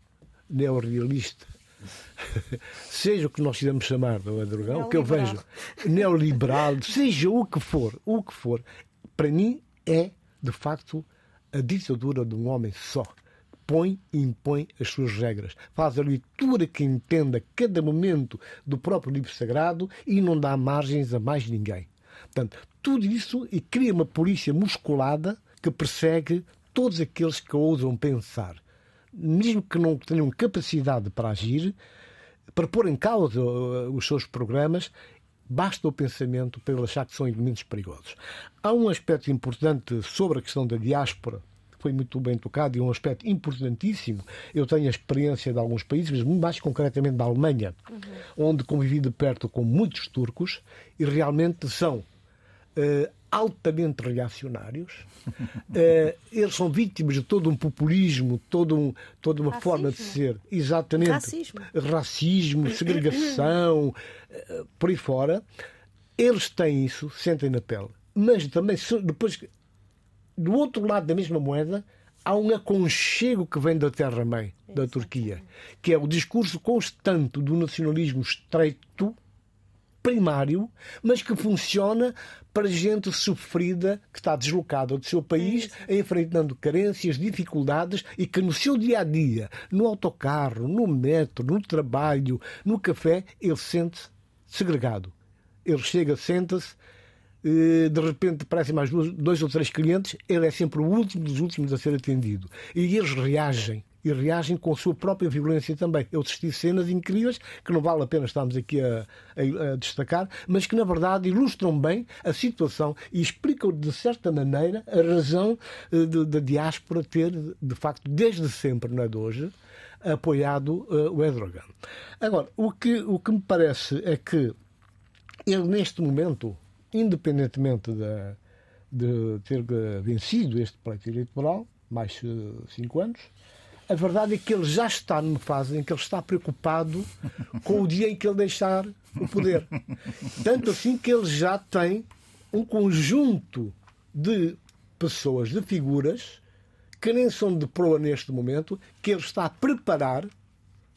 neorrealista, seja o que nós quisermos chamar do Erdogan, o que eu vejo neoliberal, seja o que for, o que for, para mim é de facto a ditadura de um homem só. Põe e impõe as suas regras. Faz a leitura que entenda cada momento do próprio livro sagrado e não dá margens a mais ninguém. Portanto, tudo isso e cria uma polícia musculada que persegue todos aqueles que ousam pensar. Mesmo que não tenham capacidade para agir, para pôr em causa uh, os seus programas, basta o pensamento para ele achar que são elementos perigosos. Há um aspecto importante sobre a questão da diáspora, foi muito bem tocado, e um aspecto importantíssimo. Eu tenho a experiência de alguns países, mas mais concretamente da Alemanha, onde convivi de perto com muitos turcos, e realmente são. uh, altamente reacionários. Uh, eles são vítimas de todo um populismo, todo um, toda uma Racismo. forma de ser. Exatamente. Racismo. Racismo, segregação, uh, por aí fora. Eles têm isso, sentem na pele. Mas também, depois, do outro lado da mesma moeda, há um aconchego que vem da terra-mãe, da Turquia, que é o discurso constante do nacionalismo estreito, primário, mas que funciona para gente sofrida que está deslocada do seu país, enfrentando carências, dificuldades e que no seu dia a dia, no autocarro, no metro, no trabalho, no café, ele sente segregado. Ele chega, senta-se, de repente aparecem mais dois ou três clientes, ele é sempre o último dos últimos a ser atendido. E eles reagem e reagem com a sua própria violência também. Eu assisti cenas incríveis que não vale a pena estarmos aqui a, a, a destacar, mas que na verdade ilustram bem a situação e explicam de certa maneira a razão uh, da diáspora ter, de facto, desde sempre, não é de hoje, apoiado uh, o Erdogan. Agora, o que, o que me parece é que ele, neste momento, independentemente de, de ter vencido este pleito eleitoral, mais cinco anos, a verdade é que ele já está numa fase em que ele está preocupado com o dia em que ele deixar o poder. Tanto assim que ele já tem um conjunto de pessoas, de figuras, que nem são de proa neste momento, que ele está a preparar,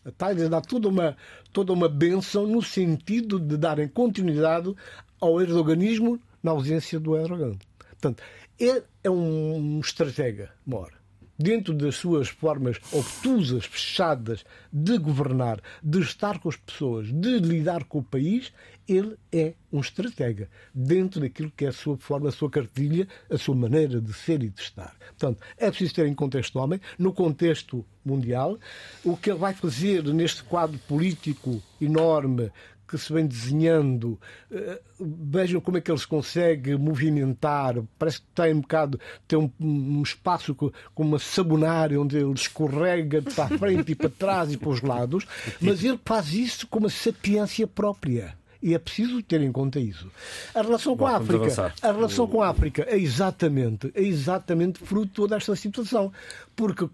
está a dar toda uma, toda uma benção no sentido de darem continuidade ao erdoganismo na ausência do Erdogan. Portanto, ele é um estratega, mora dentro das suas formas obtusas, fechadas de governar, de estar com as pessoas, de lidar com o país, ele é um estratega dentro daquilo que é a sua forma, a sua cartilha, a sua maneira de ser e de estar. Portanto, é preciso ter em contexto homem, no contexto mundial, o que ele vai fazer neste quadro político enorme que se vem desenhando, eh, vejam como é que ele se consegue movimentar. Parece que tem um bocado, tem um, um espaço com, com, uma sabonária onde ele escorrega para a frente e para trás e para os lados, mas ele faz isso com uma sapiência própria. E é preciso ter em conta isso. A relação com Bom, a África, a relação com a África é exatamente, é exatamente fruto desta situação, porque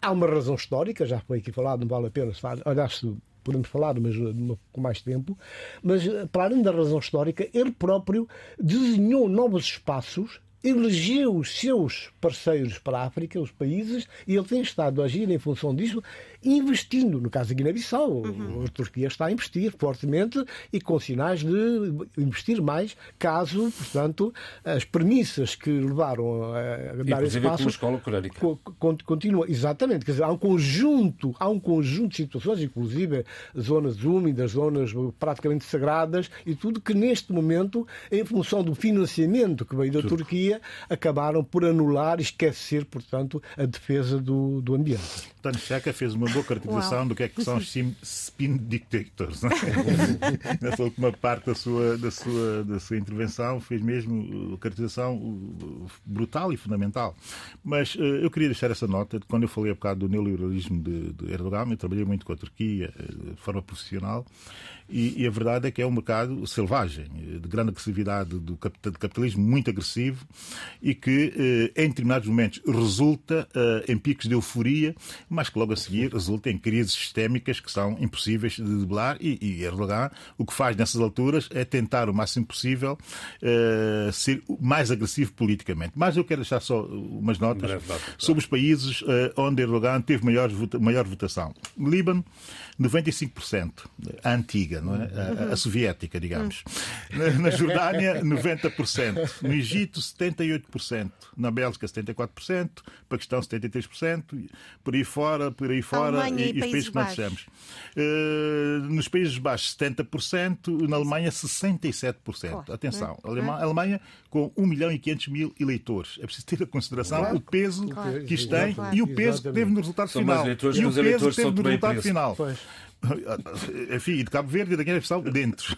há uma razão histórica, já foi aqui falado, não vale a pena olhar-se podemos falar, mas com mais tempo. Mas, para além da razão histórica, ele próprio desenhou novos espaços elegeu os seus parceiros para a África, os países, e ele tem estado a agir em função disso, investindo. No caso da Guiné-Bissau, uhum. a Turquia está a investir fortemente e com sinais de investir mais, caso, portanto, as premissas que levaram a dar esse passo. escola corânica. Continua, exatamente. Quer dizer, há um conjunto, há um conjunto de situações, inclusive zonas úmidas, zonas praticamente sagradas e tudo que neste momento, em função do financiamento que veio da tudo. Turquia, acabaram por anular e esquecer, portanto, a defesa do, do ambiente. António Checa fez uma boa caracterização Uau. do que é que são os spin dictators. É? Nessa última parte da sua, da, sua, da sua intervenção, fez mesmo a caracterização brutal e fundamental. Mas uh, eu queria deixar essa nota de quando eu falei há bocado do neoliberalismo de, de Erdogan, eu trabalhei muito com a Turquia de forma profissional e, e, a verdade é que é um mercado selvagem, de grande agressividade, do capitalismo muito agressivo e que, eh, em determinados momentos, resulta eh, em picos de euforia, mas que logo a seguir resulta em crises sistémicas que são impossíveis de debelar. E, e Erdogan o que faz nessas alturas é tentar o máximo possível eh, ser mais agressivo politicamente. Mas eu quero deixar só umas notas sobre os países onde Erdogan teve maior, maior votação. Líbano, 95%, a antiga, não é? a, a soviética, digamos. Na, na Jordânia, 90%. No Egito, 78%. Na Bélgica, 74%. Paquistão, 73%. Por aí fora, por aí fora. E, e, os países que nós dissemos. Uh, nos Países Baixos, 70%. Na Alemanha, 67%. Oh, Atenção, é? a Alemanha com 1 milhão e 500 mil eleitores. É preciso ter em consideração claro. o peso claro. que isto tem claro. e o peso que teve no resultado São final. E o peso que teve no resultado final. Pois. Enfim, de Cabo Verde e da Guiné-Bissau dentro.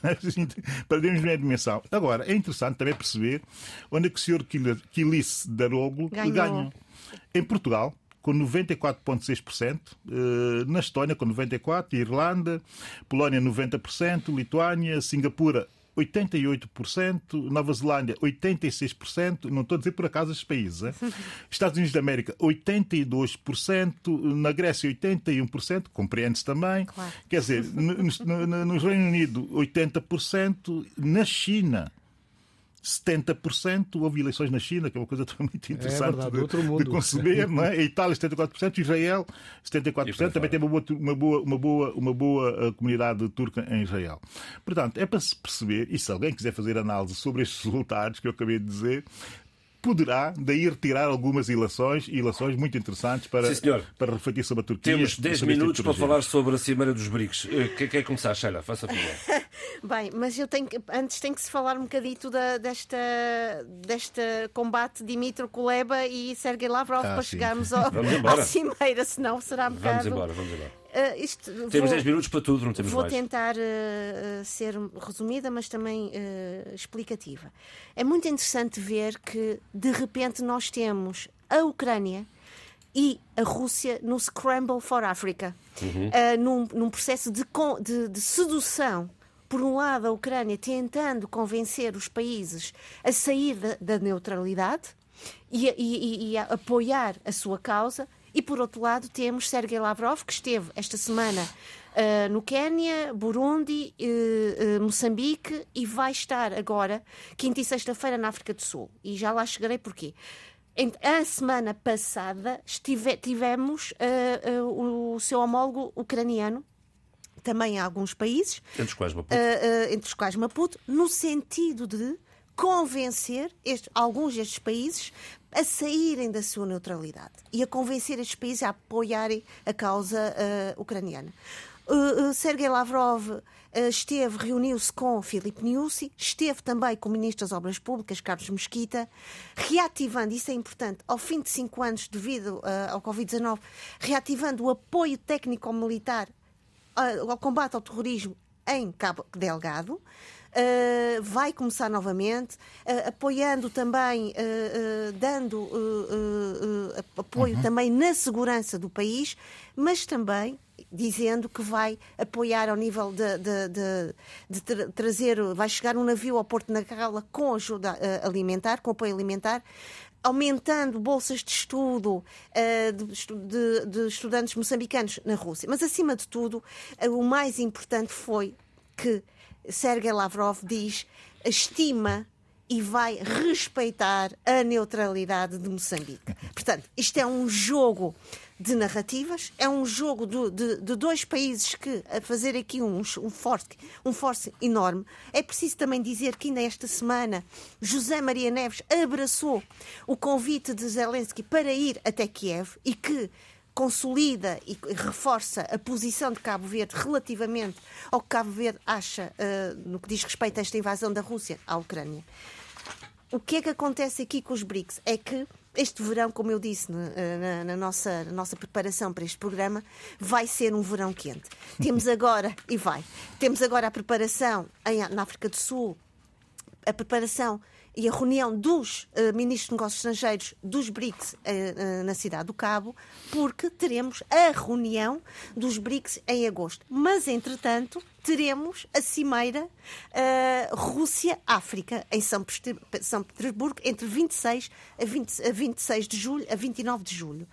Perdemos a dimensão. Agora, é interessante também perceber onde é que o senhor Quilice Daroglu ganhou. Em Portugal, com 94,6%, eh, na Estónia com 94%, Irlanda, Polónia 90%, Lituânia, Singapura 88%, Nova Zelândia 86%, não estou a dizer por acaso estes países, é? Estados Unidos da América 82%, na Grécia 81%, compreende-se também. Claro. Quer dizer, no, no, no Reino Unido 80%, na China 70%. Houve eleições na China, que é uma coisa também muito interessante verdade, de, outro mundo. de conceber. Não é? A Itália, 74%, Israel, E 74%. por aí Também tem uma boa, uma boa, uma boa, uma boa uh, comunidade turca em Israel. Portanto, é para se perceber, e se alguém quiser fazer análise sobre estes resultados que eu acabei de dizer, poderá daí retirar algumas ilações, ilações muito interessantes para, Sim, para refletir sobre a Turquia. Temos e 10 sobre este minutos tipo para falar sobre a Cimeira dos BRICS. Eh, Quem quer começar, Sheila? Faça a favor. Bem, mas eu tenho que, antes tem que se falar um bocadito da, desta, desta combate Dimitro Kuleba e Sergei Lavrov Ah, para sim. chegarmos ao, à cimeira, senão será um bocado. Vamos embora, vamos embora. Ah, isto, Temos vou- 10 minutos para tudo, não temos Vou mais. tentar eh, eh, ser resumida, mas também eh, explicativa. É muito interessante ver que, de repente, nós temos a Ucrânia e a Rússia no Scramble for Africa, Eh, num, num processo de, de- de sedução. Por um lado, a Ucrânia tentando convencer os países a sair da, da neutralidade e, e- e- e a apoiar a sua causa. E por outro lado, temos Sergei Lavrov, que esteve esta semana ah, no Quénia, Burundi, eh, Moçambique e vai estar agora, quinta e sexta-feira, na África do Sul. E já lá chegarei porquê. A semana passada estive- tivemos ah, ah, o, seu homólogo ucraniano, também em alguns países, Entre os quais Maputo. uh, uh, entre os quais Maputo, no sentido de convencer alguns destes países a saírem da sua neutralidade e a convencer estes países a apoiarem a causa uh, ucraniana. Uh, uh, Sergei Lavrov esteve, reuniu-se com Filipe Nyusi, esteve também com o Ministro das Obras Públicas, Carlos Mesquita, reativando, isso é importante, ao fim de cinco anos devido ao Covid-19, reativando o apoio técnico-militar ao combate ao terrorismo em Cabo Delgado. Uh, vai começar novamente, uh, apoiando também, uh, dando apoio também na segurança do país, mas também dizendo que vai apoiar ao nível de, de- de- de tra- trazer, vai chegar um navio ao Porto de Nacala com ajuda alimentar, com apoio alimentar, aumentando bolsas de estudo eh, de, estu- de- de estudantes moçambicanos na Rússia. Mas, acima de tudo, eh, o mais importante foi que Sergei Lavrov diz estima e vai respeitar a neutralidade de Moçambique. Portanto, isto é um jogo de narrativas, é um jogo do- de, de dois países que, a fazer aqui um, um, force, um force enorme. É preciso também dizer que ainda esta semana José Maria Neves abraçou o convite de Zelensky para ir até Kiev e que consolida e reforça a posição de Cabo Verde relativamente ao que Cabo Verde acha eh, no que diz respeito a esta invasão da Rússia à Ucrânia. O que é que acontece aqui com os BRICS? É que este verão, como eu disse na, na- na nossa, na nossa preparação para este programa, vai ser um verão quente. Temos agora, e vai, temos agora a preparação em- na África do Sul, a preparação e a reunião dos eh, ministros de negócios estrangeiros dos BRICS eh, na cidade do Cabo, porque teremos a reunião dos BRICS em agosto. Mas, entretanto, teremos a cimeira eh, Rússia-África em São Petersburgo entre 26 a, 20 a 26 de julho a 29 de julho.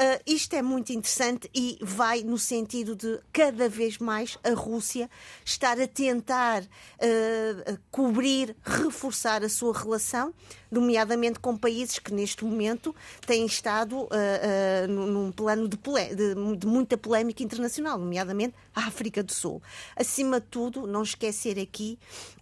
Uh, isto é muito interessante e vai no sentido de cada vez mais a Rússia estar a tentar uh, cobrir, reforçar a sua relação, nomeadamente com países que neste momento têm estado uh, num plano de, de- de muita polémica internacional, nomeadamente África do Sul. Acima de tudo, não esquecer aqui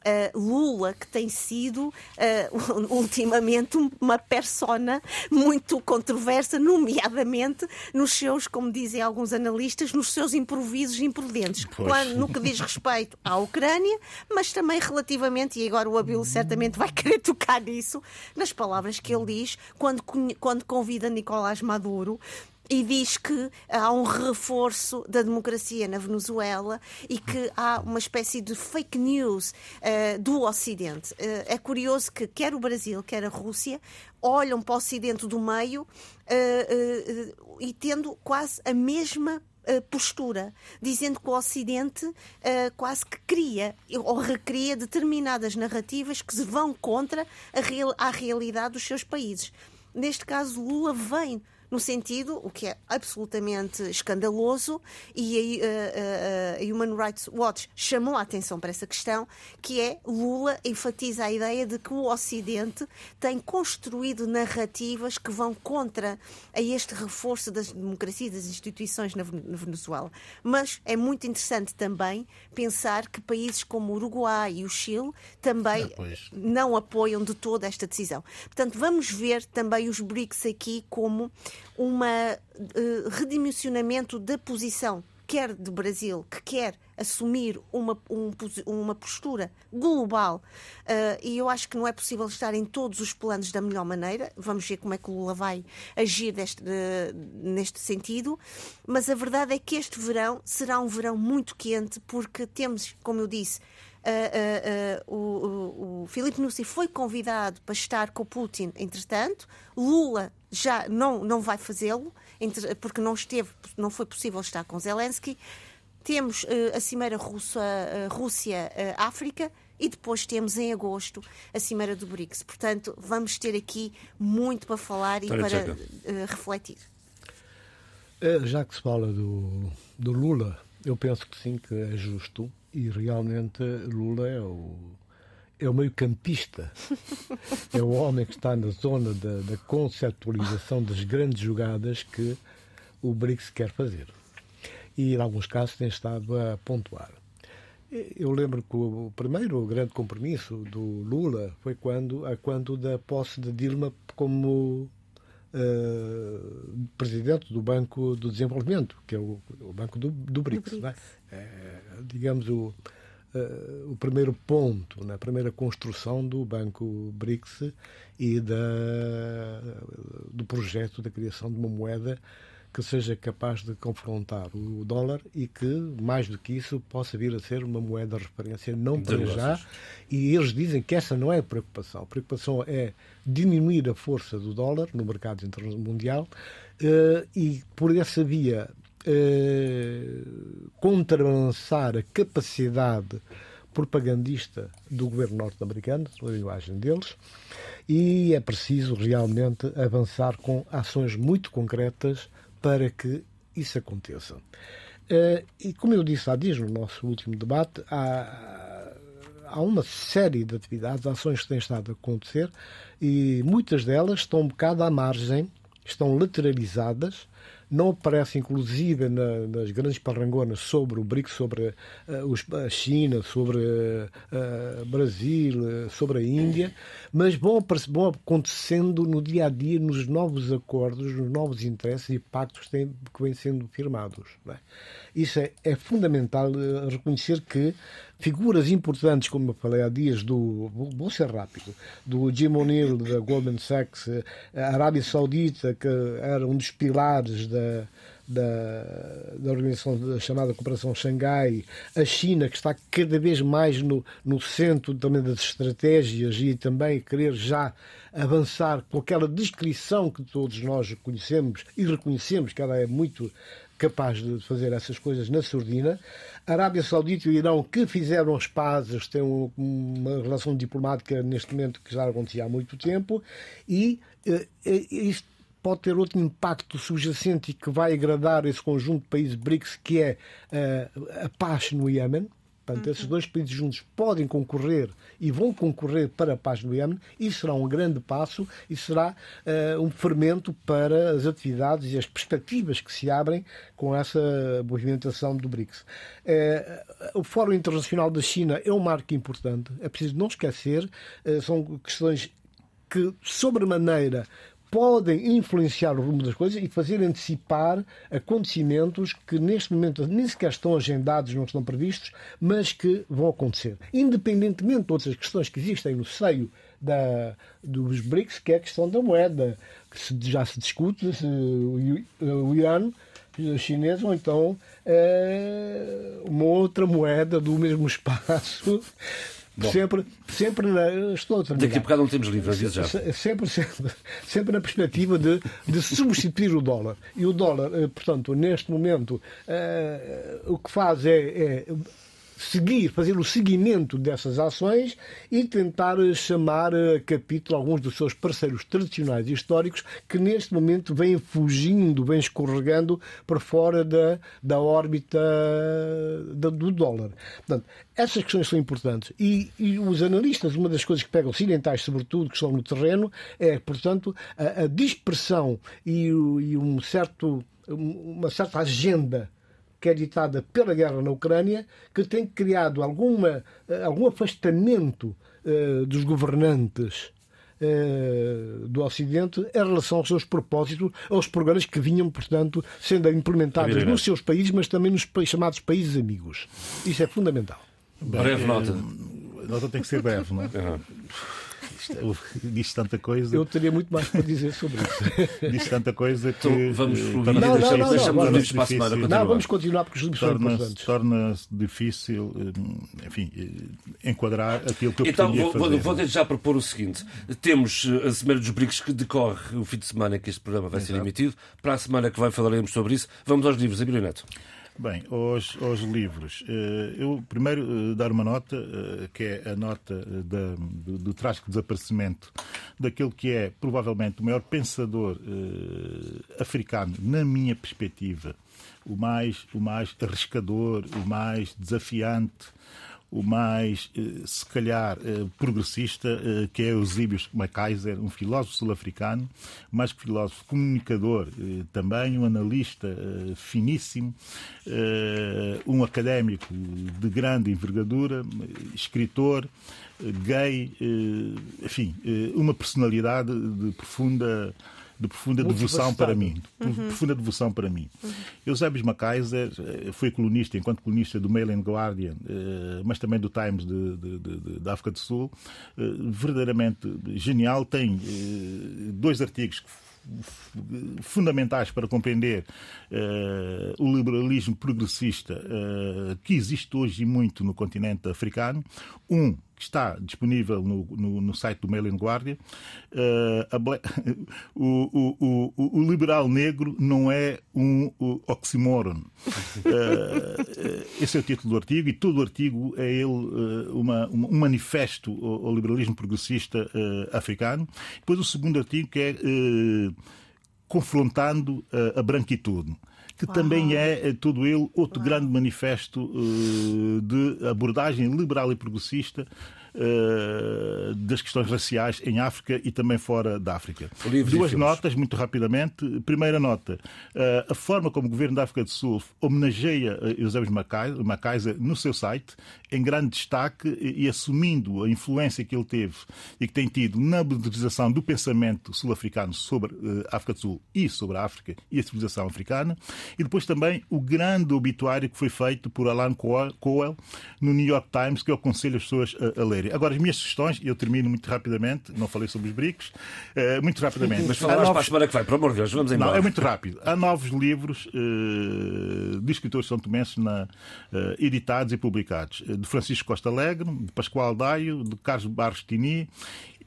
uh, Lula, que tem sido uh, ultimamente uma persona muito controversa, nomeadamente nos seus, como dizem alguns analistas, nos seus improvisos imprudentes, quando, no que diz respeito à Ucrânia, mas também relativamente, e agora o Abel certamente vai querer tocar nisso, nas palavras que ele diz quando, quando convida Nicolás Maduro e diz que há um reforço da democracia na Venezuela e que há uma espécie de fake news eh, do Ocidente. Eh, é curioso que quer o Brasil, quer a Rússia olham para o Ocidente do meio eh, e tendo quase a mesma uh, postura, dizendo que o Ocidente uh, quase que cria ou recria determinadas narrativas que vão contra a, real, a realidade dos seus países. Neste caso, Lula vem no sentido, o que é absolutamente escandaloso, e a, a, a, Human Rights Watch chamou a atenção para essa questão, que é Lula enfatiza a ideia de que o Ocidente tem construído narrativas que vão contra a este reforço das democracias e das instituições na Venezuela. Mas é muito interessante também pensar que países como o Uruguai e o Chile também é, não apoiam de toda esta decisão. Portanto, vamos ver também os BRICS aqui como um uh, redimensionamento da posição quer do Brasil, que quer assumir uma, um, uma postura global, uh, e eu acho que não é possível estar em todos os planos da melhor maneira. Vamos ver como é que o Lula vai agir deste, uh, neste sentido. Mas a verdade é que este verão será um verão muito quente, porque temos, como eu disse, Uh, uh, o, o Filipe Nussi foi convidado para estar com o Putin, entretanto. Lula já não, não vai fazê-lo, porque não esteve, não foi possível estar com Zelensky. Temos a Cimeira Rússia-África e depois temos em agosto a Cimeira do BRICS. Portanto, vamos ter aqui muito para falar e para refletir. É, já que se fala do, do Lula, eu penso que sim, que é justo e realmente Lula é o, é o meio-campista. é o homem que está na zona da, da conceptualização das grandes jogadas que o BRICS quer fazer. E, em alguns casos, tem estado a pontuar. Eu lembro que o primeiro grande compromisso do Lula foi quando, a quando da posse de Dilma como uh, presidente do Banco do Desenvolvimento, que é o, o Banco do, do BRICS. Do BRICS. É? É, digamos, o, uh, o primeiro ponto, na né? primeira construção do Banco BRICS e da, do projeto da criação de uma moeda que seja capaz de confrontar o dólar e que, mais do que isso, possa vir a ser uma moeda de referência, não para já. E eles dizem que essa não é a preocupação. A preocupação é diminuir a força do dólar no mercado mundial uh, e, por essa via, uh, contrabalançar a capacidade propagandista do governo norte-americano, a linguagem deles, e é preciso realmente avançar com ações muito concretas para que isso aconteça. Uh, e como eu disse há dias no nosso último debate, há, há uma série de atividades, ações que têm estado a acontecer e muitas delas estão um bocado à margem, estão lateralizadas não aparece inclusive na, nas grandes parrangonas sobre o BRICS, sobre uh, os, a China, sobre uh, Brasil, sobre a Índia, mas vão, vão acontecendo no dia a dia, nos novos acordos, nos novos interesses e pactos que, que vêm sendo firmados. É? Isso é, é fundamental reconhecer que figuras importantes, como eu falei há dias, do, vou ser rápido, do Jim O'Neill, da Goldman Sachs, a Arábia Saudita, que era um dos pilares da, da, da organização da chamada Cooperação Xangai, a China, que está cada vez mais no, no centro também das estratégias e também querer já avançar com aquela descrição que todos nós conhecemos e reconhecemos que ela é muito capaz de fazer essas coisas na surdina. A Arábia Saudita e o Irão, que fizeram as pazes, têm uma relação diplomática neste momento que já acontecia há muito tempo, e uh, isto pode ter outro impacto subjacente e que vai agradar esse conjunto de países BRICS, que é uh, a paz no Iémen. Portanto, uhum. esses dois países juntos podem concorrer e vão concorrer para a paz no Iémen. Isso será um grande passo e será uh, um fermento para as atividades e as perspectivas que se abrem com essa movimentação do BRICS. Uh, o Fórum Internacional da China é um marco importante. É preciso não esquecer, uh, são questões que, sobremaneira, podem influenciar o rumo das coisas e fazer antecipar acontecimentos que neste momento nem sequer estão agendados, não estão previstos, mas que vão acontecer. Independentemente de outras questões que existem no seio da, dos BRICS, que é a questão da moeda, que se, já se discute se o, o chinês ou então é, uma outra moeda do mesmo espaço Bom. Sempre, sempre na, estou a terminar. Daqui a bocado não temos livro, aviso já. Sempre, sempre, sempre na perspectiva de, de substituir o dólar. E o dólar, eh, portanto, neste momento, uh, o que faz é, é seguir, fazer o seguimento dessas ações e tentar chamar a capítulo alguns dos seus parceiros tradicionais e históricos que neste momento vêm fugindo, vêm escorregando para fora da, da órbita da, do dólar. Portanto, essas questões são importantes. E, e, os analistas, uma das coisas que pegam ocidentais, sobretudo, que estão no terreno, é, portanto, a, a dispersão e, e um certo, uma certa agenda que é ditada pela guerra na Ucrânia, que tem criado alguma, eh, algum afastamento uh, dos governantes uh, do Ocidente em relação aos seus propósitos, aos programas que vinham, portanto, sendo implementados nos seus países, mas também nos chamados países amigos. Isso é fundamental. Bem, breve nota. A nota tem que ser breve, não é? Diz tanta coisa. Eu teria muito mais para dizer sobre isso. diz tanta coisa que. Então, vamos não, não, não, não, deixamos os para a semana. Não, vamos continuar porque os livros são importantes. Torna-se difícil, eh, enfim, eh, enquadrar aquilo que eu então, vou, fazer. Vou, vou já propor o seguinte: temos eh, a Semana dos Bricos que decorre o fim de semana que este programa vai Exato. ser emitido. Para a semana que vai falaremos sobre isso. Vamos aos livros, Abílio Neto. Bem, aos, aos livros. Eh, eu primeiro eh, dar uma nota, eh, que é a nota da, do, do trágico desaparecimento daquele que é provavelmente o maior pensador africano, na minha perspectiva, o mais, o mais arriscador, o mais desafiante, o mais, eh, se calhar, eh, progressista, eh, que é Eusíbio Macaiser, um filósofo sul-africano, que filósofo, comunicador também, um analista finíssimo, um académico de grande envergadura, escritor, gay, enfim, uma personalidade de profunda de profunda devoção para mim. De uhum. profunda devoção para mim. Uhum. Eusébio Macaiser eh, foi colunista, enquanto colunista do Mail and Guardian, eh, mas também do Times de, de, de, da África do Sul, eh, verdadeiramente genial. Tem dois artigos que fundamentais para compreender uh, o liberalismo progressista uh, que existe hoje muito no continente africano. Um, que está disponível no, no, no site do Mail Guardia. Uh, o, o, o, o, liberal negro não é um oxímoron. Uh, esse é o título do artigo e todo o artigo é ele uh, uma, um manifesto ao, ao liberalismo progressista africano. Depois o segundo artigo que é confrontando a branquitude que Uau. também é, todo ele, outro Uau. grande manifesto uh, de abordagem liberal e progressista uh, das questões raciais em África e também fora da África. Duas notas, muito rapidamente. Primeira nota, uh, a forma como o governo da África do Sul homenageia Eusébio Macaiser no seu site, em grande destaque e, assumindo a influência que ele teve e que tem tido na modernização do pensamento sul-africano sobre a África do Sul e sobre a África e a civilização africana. E depois também o grande obituário que foi feito por Alan Coel no New York Times, que eu aconselho as pessoas a, a lerem. Agora, as minhas sugestões, e eu termino muito rapidamente, não falei sobre os bricos, uh, muito rapidamente. Mas falarás novos... para a semana que vai, pelo amor de Deus, vamos embora. Não, é muito rápido. Há novos livros uh, de escritores são tomenses na, uh, editados e publicados. De Francisco Costa Alegre, de Pascoal Daio, de Carlos Barros Tini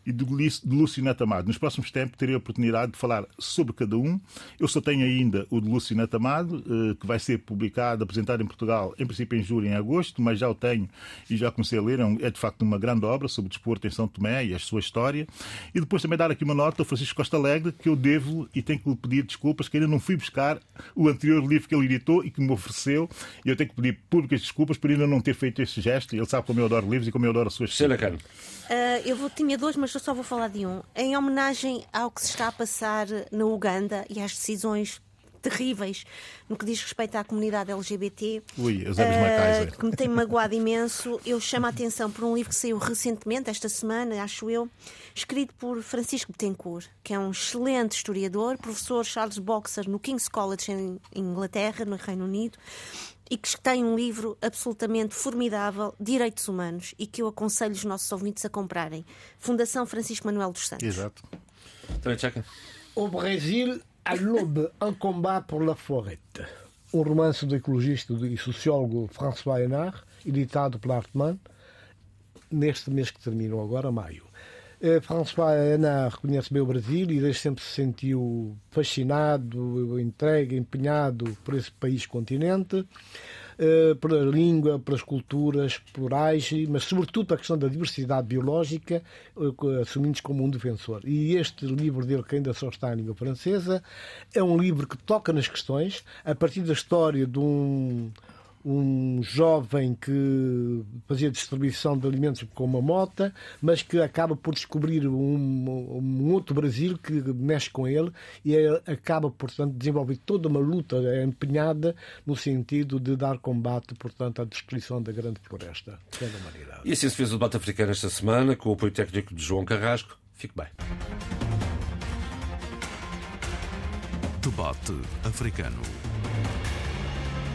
e de Lúcio Natamado. Nos próximos tempos terei a oportunidade de falar sobre cada um. Eu só tenho ainda o de Lúcio Natamado, eh, que vai ser publicado, apresentado em Portugal, em princípio em julho e em agosto, mas já o tenho e já comecei a ler. É, é de facto uma grande obra sobre o desporto em São Tomé e a sua história. E depois também dar aqui uma nota ao Francisco Costa Alegre, que eu devo e tenho que lhe pedir desculpas, que ainda não fui buscar o anterior livro que ele editou e que me ofereceu. E eu tenho que pedir públicas desculpas por ainda não ter feito este gesto. Ele sabe como eu adoro livros e como eu adoro as suas histórias. Uh, eu vou, tinha dois, mas eu só vou falar de um. Em homenagem ao que se está a passar na Uganda e às decisões terríveis no que diz respeito à comunidade LGBT. Ui, uh, que me tem magoado imenso. Eu chamo a atenção por um livro que saiu recentemente, esta semana, acho eu, escrito por Francisco Betancourt, que é um excelente historiador, professor Charles Boxer no King's College em Inglaterra, no Reino Unido e que tem um livro absolutamente formidável, Direitos Humanos, e que eu aconselho os nossos ouvintes a comprarem. Fundação Francisco Manuel dos Santos. Exato. O Brasil, à l'aube, un combat pour la forêt. Um romance do ecologista e sociólogo François Hénard, editado pela Artman. neste mês que terminou agora, maio. Eh, François Ana reconhece bem o Brasil e desde sempre se sentiu fascinado, entregue, empenhado por esse país-continente, eh, pela língua, pelas culturas plurais, mas sobretudo pela questão da diversidade biológica, eh, assumindo-se como um defensor. E este livro dele, que ainda só está em língua francesa, é um livro que toca nas questões, a partir da história de um um jovem que fazia distribuição de alimentos com uma mota, mas que acaba por descobrir um, um outro Brasil que mexe com ele e acaba, portanto, desenvolver toda uma luta empenhada no sentido de dar combate, portanto, à destruição da grande floresta da humanidade. E assim se fez o debate africano esta semana, com o apoio técnico de João Carrasco. Fique bem. Debate africano.